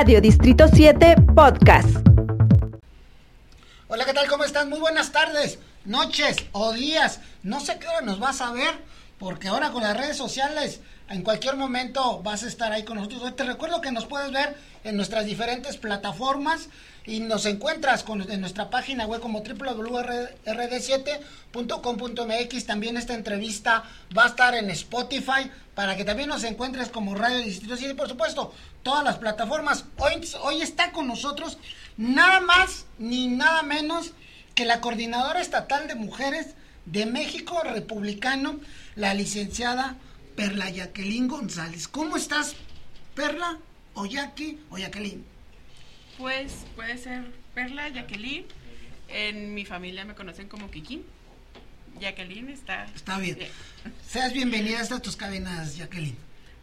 Radio Distrito 7 Podcast. Hola, ¿qué tal? ¿Cómo están? Muy buenas tardes, noches o días. No sé qué hora nos vas a ver, porque ahora con las redes sociales, en cualquier momento vas a estar ahí con nosotros. Te recuerdo que nos puedes ver en nuestras diferentes plataformas y nos encuentras en nuestra página web como www.rd7.com.mx. También esta entrevista va a estar en Spotify para que también nos encuentres como Radio Distrito 7 y por supuesto todas las plataformas. Hoy está con nosotros nada más ni nada menos que la coordinadora estatal de mujeres de México Republicano, la licenciada Perla Jacqueline González. ¿Cómo estás, Perla? ¿O Jackie o Jacqueline? Pues puede ser Perla, Jacqueline. En mi familia me conocen como Kikín. Jacqueline está. Está bien. Seas bienvenida a estas tus cadenas, Jacqueline.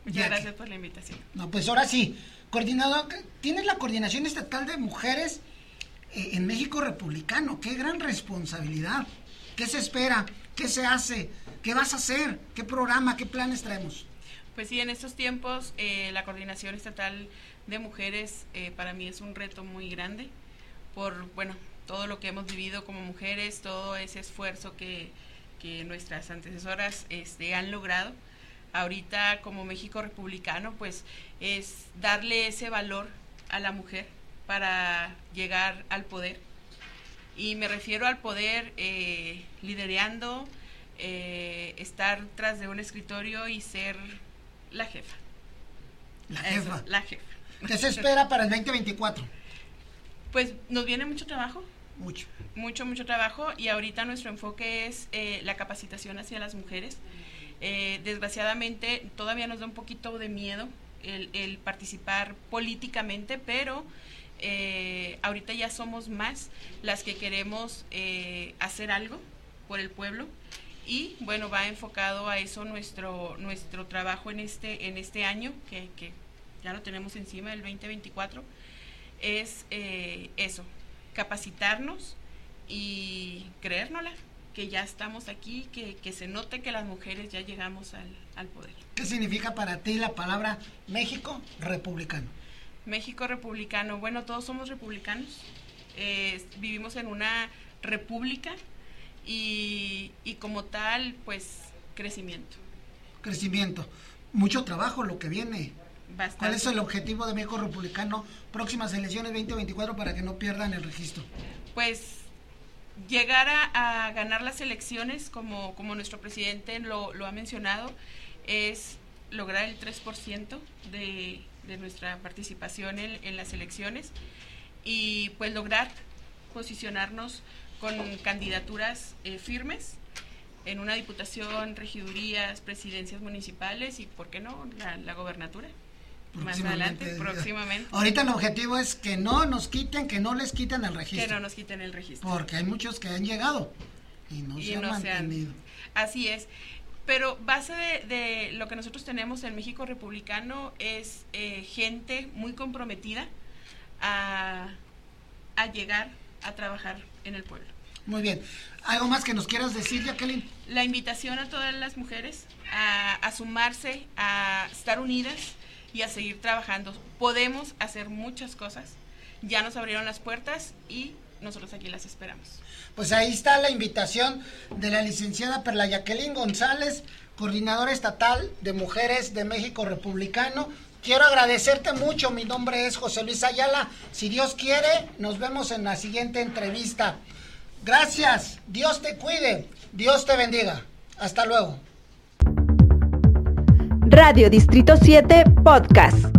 Muchas gracias por la invitación. No, pues ahora sí. Coordinador, tienes la coordinación estatal de mujeres eh, en México republicano. Qué gran responsabilidad. ¿Qué se espera? ¿Qué se hace? ¿Qué vas a hacer? ¿Qué programa? ¿Qué planes traemos? Pues sí, en estos tiempos eh, la coordinación estatal de mujeres eh, para mí es un reto muy grande por, bueno, todo lo que hemos vivido como mujeres, todo ese esfuerzo que, que nuestras antecesoras este, han logrado. Ahorita como México republicano, pues es darle ese valor a la mujer para llegar al poder. Y me refiero al poder eh, liderando, eh, estar tras de un escritorio y ser la jefa. La jefa. la jefa. ¿Qué se espera para el 2024? Pues nos viene mucho trabajo. Mucho. Mucho, mucho trabajo y ahorita nuestro enfoque es eh, la capacitación hacia las mujeres. Eh, desgraciadamente todavía nos da un poquito de miedo el, participar políticamente, pero eh, ahorita ya somos más las que queremos hacer algo por el pueblo y bueno va enfocado a eso nuestro nuestro trabajo en este en este año que, que ya lo tenemos encima del 2024 es eh, eso capacitarnos y creérnosla que ya estamos aquí que, que, se note que las mujeres ya llegamos al, al poder ¿qué significa para ti la palabra México republicano? México republicano bueno todos somos republicanos eh, vivimos en una república y, y como tal, pues crecimiento. Crecimiento. Mucho trabajo lo que viene. Bastante. ¿Cuál es el objetivo de México Republicano próximas elecciones 2024 para que no pierdan el registro? Pues llegar a, a ganar las elecciones, como, como nuestro presidente lo, lo ha mencionado, es lograr el 3% de, de nuestra participación en, en las elecciones y pues lograr posicionarnos con candidaturas eh, firmes en una diputación, regidurías, presidencias municipales y, ¿por qué no?, la, la gobernatura. Más adelante, próximamente. Ahorita el objetivo es que no nos quiten, que no les quiten el registro. Que no nos quiten el registro. Porque hay muchos que han llegado y no Y se han no se han- mantenido. Así es. Pero base de, de lo que nosotros tenemos en México Republicano es eh, gente muy comprometida a, a llegar a trabajar en el pueblo. Muy bien. ¿Algo más que nos quieras decir, Jacqueline? La invitación a todas las mujeres a, a sumarse, a estar unidas y a seguir trabajando. Podemos hacer muchas cosas. Ya nos abrieron las puertas y nosotros aquí las esperamos. Pues ahí está la invitación de la licenciada Perla Jacqueline González, coordinadora estatal de Mujeres de México Republicano. Quiero agradecerte mucho, mi nombre es José Luis Ayala. Si Dios quiere, nos vemos en la siguiente entrevista. Gracias, Dios te cuide, Dios te bendiga. Hasta luego. Radio Distrito 7 Podcast.